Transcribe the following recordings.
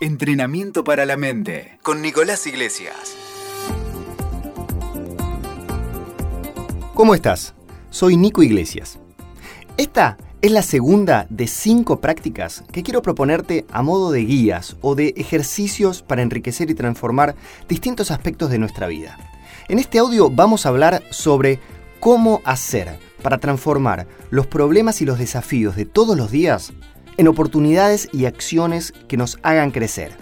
Entrenamiento para la mente con Nicolás Iglesias. ¿Cómo estás? Soy Nico Iglesias. Esta es la segunda de cinco prácticas que quiero proponerte a modo de guías o de ejercicios para enriquecer y transformar distintos aspectos de nuestra vida. En este audio vamos a hablar sobre cómo hacer para transformar los problemas y los desafíos de todos los días en oportunidades y acciones que nos hagan crecer.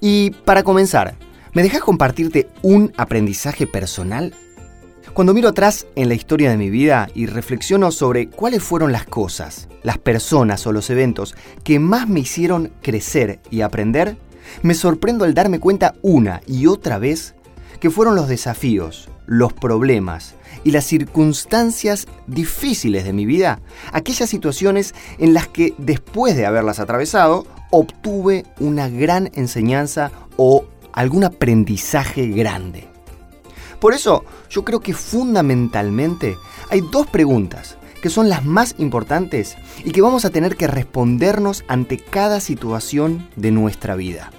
Y para comenzar, ¿me dejas compartirte un aprendizaje personal? Cuando miro atrás en la historia de mi vida y reflexiono sobre cuáles fueron las cosas, las personas o los eventos que más me hicieron crecer y aprender, me sorprendo al darme cuenta una y otra vez que fueron los desafíos, los problemas y las circunstancias difíciles de mi vida, aquellas situaciones en las que después de haberlas atravesado, obtuve una gran enseñanza o algún aprendizaje grande. Por eso, yo creo que fundamentalmente hay dos preguntas que son las más importantes y que vamos a tener que respondernos ante cada situación de nuestra vida.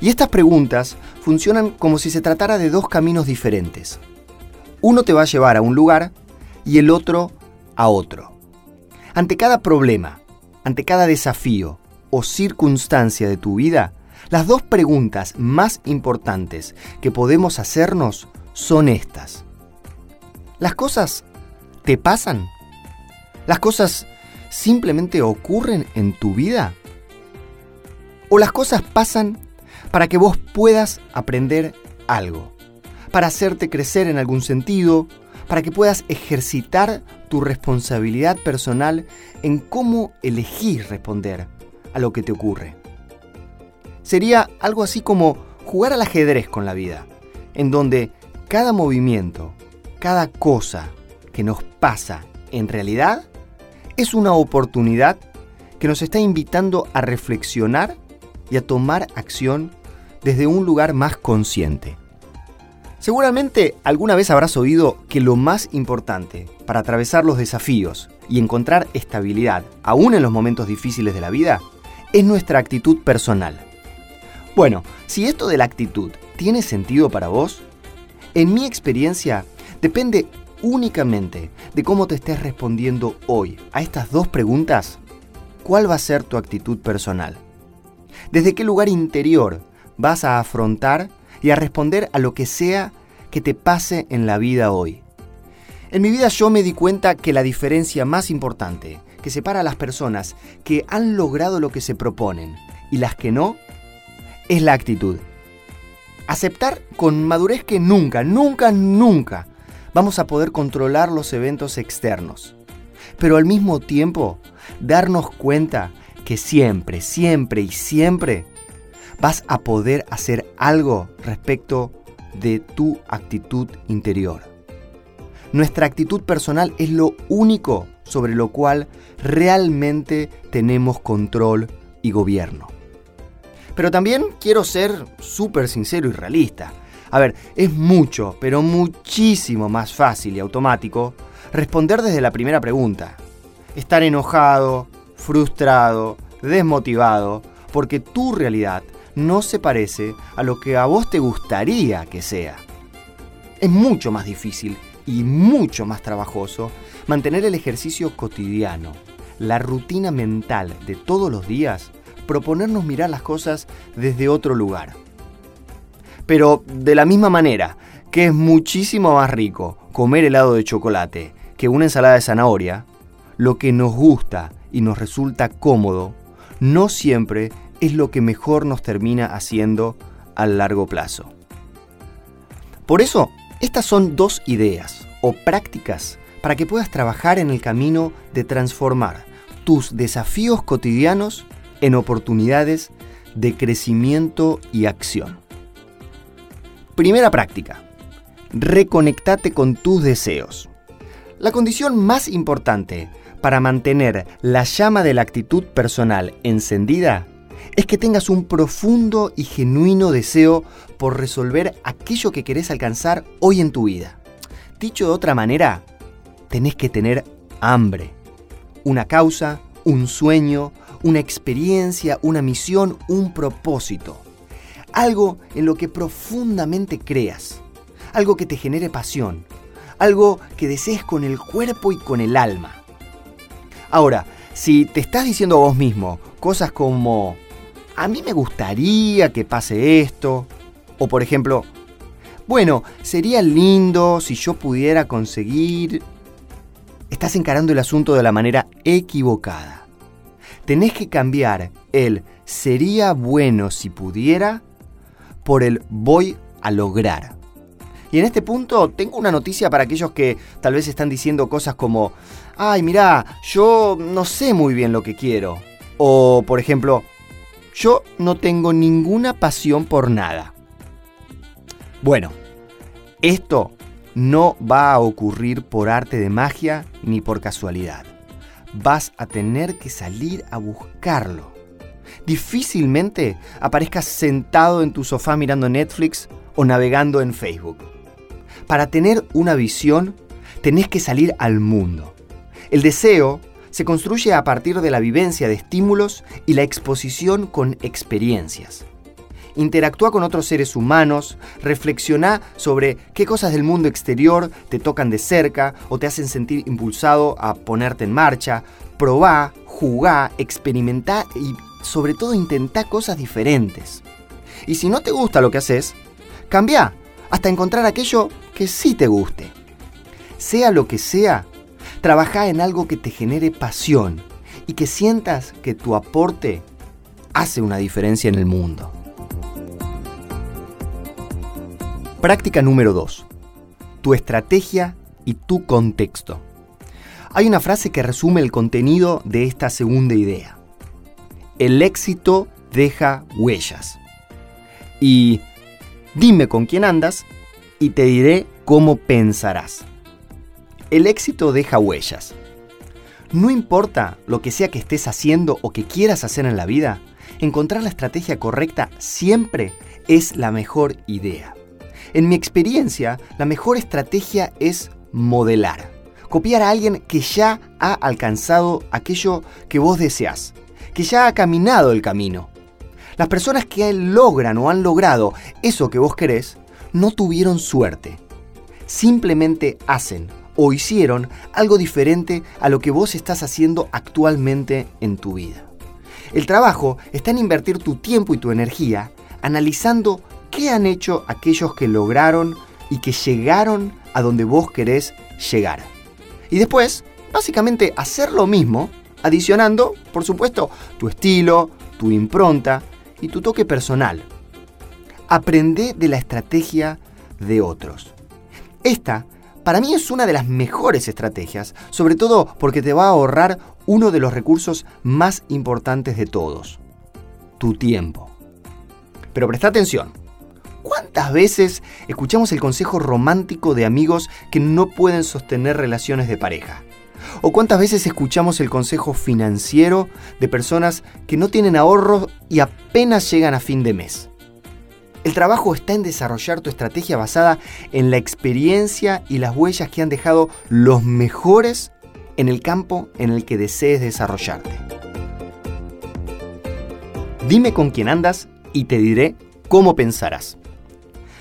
Y estas preguntas funcionan como si se tratara de dos caminos diferentes. Uno te va a llevar a un lugar y el otro a otro. Ante cada problema, ante cada desafío o circunstancia de tu vida, las dos preguntas más importantes que podemos hacernos son estas. ¿Las cosas te pasan? ¿Las cosas simplemente ocurren en tu vida? ¿O las cosas pasan para que vos puedas aprender algo? Para hacerte crecer en algún sentido, para que puedas ejercitar tu responsabilidad personal en cómo elegir responder a lo que te ocurre. Sería algo así como jugar al ajedrez con la vida, en donde cada movimiento, cada cosa que nos pasa en realidad es una oportunidad que nos está invitando a reflexionar y a tomar acción desde un lugar más consciente. Seguramente alguna vez habrás oído que lo más importante para atravesar los desafíos y encontrar estabilidad, aún en los momentos difíciles de la vida, es nuestra actitud personal. Bueno, si esto de la actitud tiene sentido para vos, en mi experiencia, depende únicamente de cómo te estés respondiendo hoy a estas dos preguntas. ¿Cuál va a ser tu actitud personal? ¿Desde qué lugar interior vas a afrontar y a responder a lo que sea que te pase en la vida hoy? En mi vida yo me di cuenta que la diferencia más importante que separa a las personas que han logrado lo que se proponen y las que no es la actitud aceptar con madurez que nunca, nunca, nunca vamos a poder controlar los eventos externos. Pero al mismo tiempo, darnos cuenta que siempre, siempre y siempre vas a poder hacer algo respecto de tu actitud interior. Nuestra actitud personal es lo único sobre lo cual realmente tenemos control y gobierno. Pero también quiero ser súper sincero y realista. A ver, es mucho, pero muchísimo más fácil y automático responder desde la primera pregunta. Estar enojado, frustrado, desmotivado, porque tu realidad no se parece a lo que a vos te gustaría que sea. Es mucho más difícil y mucho más trabajoso mantener el ejercicio cotidiano, la rutina mental de todos los días proponernos mirar las cosas desde otro lugar. Pero de la misma manera que es muchísimo más rico comer helado de chocolate que una ensalada de zanahoria, lo que nos gusta y nos resulta cómodo no siempre es lo que mejor nos termina haciendo a largo plazo. Por eso, estas son dos ideas o prácticas para que puedas trabajar en el camino de transformar tus desafíos cotidianos en oportunidades de crecimiento y acción. Primera práctica. Reconectate con tus deseos. La condición más importante para mantener la llama de la actitud personal encendida es que tengas un profundo y genuino deseo por resolver aquello que querés alcanzar hoy en tu vida. Dicho de otra manera, tenés que tener hambre, una causa, un sueño, una experiencia, una misión, un propósito. Algo en lo que profundamente creas. Algo que te genere pasión. Algo que desees con el cuerpo y con el alma. Ahora, si te estás diciendo a vos mismo cosas como, a mí me gustaría que pase esto, o por ejemplo, bueno, sería lindo si yo pudiera conseguir... Estás encarando el asunto de la manera equivocada. Tenés que cambiar el sería bueno si pudiera por el voy a lograr. Y en este punto tengo una noticia para aquellos que tal vez están diciendo cosas como, ay, mirá, yo no sé muy bien lo que quiero. O, por ejemplo, yo no tengo ninguna pasión por nada. Bueno, esto no va a ocurrir por arte de magia ni por casualidad. Vas a tener que salir a buscarlo. Difícilmente aparezcas sentado en tu sofá mirando Netflix o navegando en Facebook. Para tener una visión, tenés que salir al mundo. El deseo se construye a partir de la vivencia de estímulos y la exposición con experiencias interactúa con otros seres humanos, reflexiona sobre qué cosas del mundo exterior te tocan de cerca o te hacen sentir impulsado a ponerte en marcha, probá, jugá, experimentá y sobre todo intentá cosas diferentes. Y si no te gusta lo que haces, cambia hasta encontrar aquello que sí te guste. Sea lo que sea, trabaja en algo que te genere pasión y que sientas que tu aporte hace una diferencia en el mundo. Práctica número 2. Tu estrategia y tu contexto. Hay una frase que resume el contenido de esta segunda idea. El éxito deja huellas. Y dime con quién andas y te diré cómo pensarás. El éxito deja huellas. No importa lo que sea que estés haciendo o que quieras hacer en la vida, encontrar la estrategia correcta siempre es la mejor idea. En mi experiencia, la mejor estrategia es modelar. Copiar a alguien que ya ha alcanzado aquello que vos deseás, que ya ha caminado el camino. Las personas que logran o han logrado eso que vos querés, no tuvieron suerte. Simplemente hacen o hicieron algo diferente a lo que vos estás haciendo actualmente en tu vida. El trabajo está en invertir tu tiempo y tu energía analizando ¿Qué han hecho aquellos que lograron y que llegaron a donde vos querés llegar? Y después, básicamente, hacer lo mismo, adicionando, por supuesto, tu estilo, tu impronta y tu toque personal. Aprende de la estrategia de otros. Esta, para mí, es una de las mejores estrategias, sobre todo porque te va a ahorrar uno de los recursos más importantes de todos, tu tiempo. Pero presta atención, ¿Cuántas veces escuchamos el consejo romántico de amigos que no pueden sostener relaciones de pareja? ¿O cuántas veces escuchamos el consejo financiero de personas que no tienen ahorros y apenas llegan a fin de mes? El trabajo está en desarrollar tu estrategia basada en la experiencia y las huellas que han dejado los mejores en el campo en el que desees desarrollarte. Dime con quién andas y te diré cómo pensarás.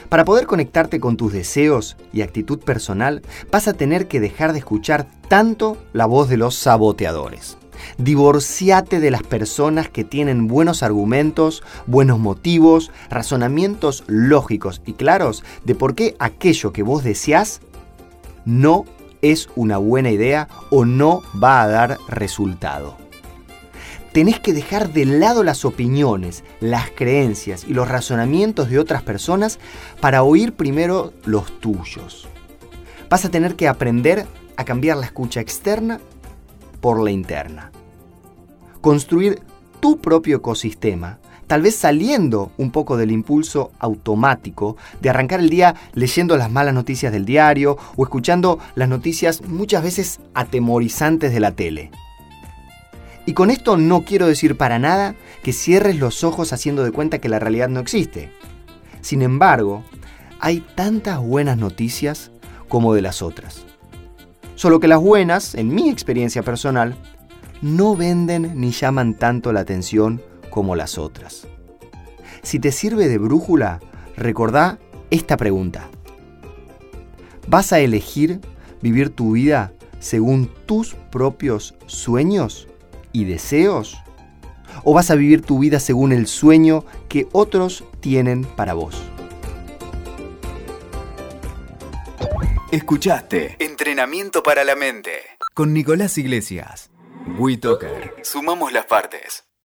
Para poder conectarte con tus deseos y actitud personal, vas a tener que dejar de escuchar tanto la voz de los saboteadores. Divorciate de las personas que tienen buenos argumentos, buenos motivos, razonamientos lógicos y claros de por qué aquello que vos deseás no es una buena idea o no va a dar resultado tenés que dejar de lado las opiniones, las creencias y los razonamientos de otras personas para oír primero los tuyos. Vas a tener que aprender a cambiar la escucha externa por la interna. Construir tu propio ecosistema, tal vez saliendo un poco del impulso automático de arrancar el día leyendo las malas noticias del diario o escuchando las noticias muchas veces atemorizantes de la tele. Y con esto no quiero decir para nada que cierres los ojos haciendo de cuenta que la realidad no existe. Sin embargo, hay tantas buenas noticias como de las otras. Solo que las buenas, en mi experiencia personal, no venden ni llaman tanto la atención como las otras. Si te sirve de brújula, recordá esta pregunta. ¿Vas a elegir vivir tu vida según tus propios sueños y deseos? ¿O vas a vivir tu vida según el sueño que otros tienen para vos? Escuchaste Entrenamiento para la Mente con Nicolás Iglesias. WeToker. Sumamos las partes.